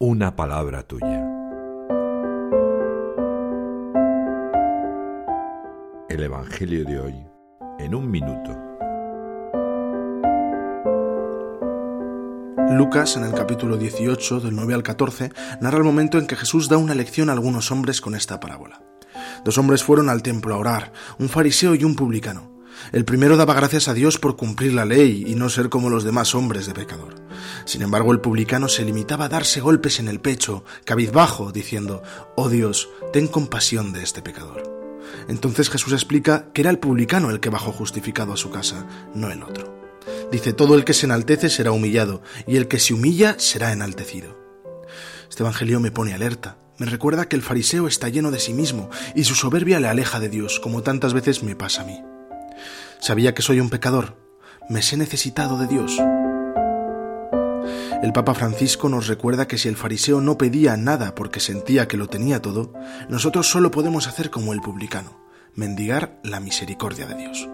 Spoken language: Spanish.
una palabra tuya. El Evangelio de hoy en un minuto. Lucas, en el capítulo 18, del 9 al 14, narra el momento en que Jesús da una lección a algunos hombres con esta parábola. Dos hombres fueron al templo a orar, un fariseo y un publicano. El primero daba gracias a Dios por cumplir la ley y no ser como los demás hombres de pecador. Sin embargo, el publicano se limitaba a darse golpes en el pecho, cabizbajo, diciendo, Oh Dios, ten compasión de este pecador. Entonces Jesús explica que era el publicano el que bajó justificado a su casa, no el otro. Dice, todo el que se enaltece será humillado, y el que se humilla será enaltecido. Este Evangelio me pone alerta, me recuerda que el fariseo está lleno de sí mismo, y su soberbia le aleja de Dios, como tantas veces me pasa a mí. Sabía que soy un pecador, me sé necesitado de Dios. El Papa Francisco nos recuerda que si el fariseo no pedía nada porque sentía que lo tenía todo, nosotros solo podemos hacer como el publicano, mendigar la misericordia de Dios.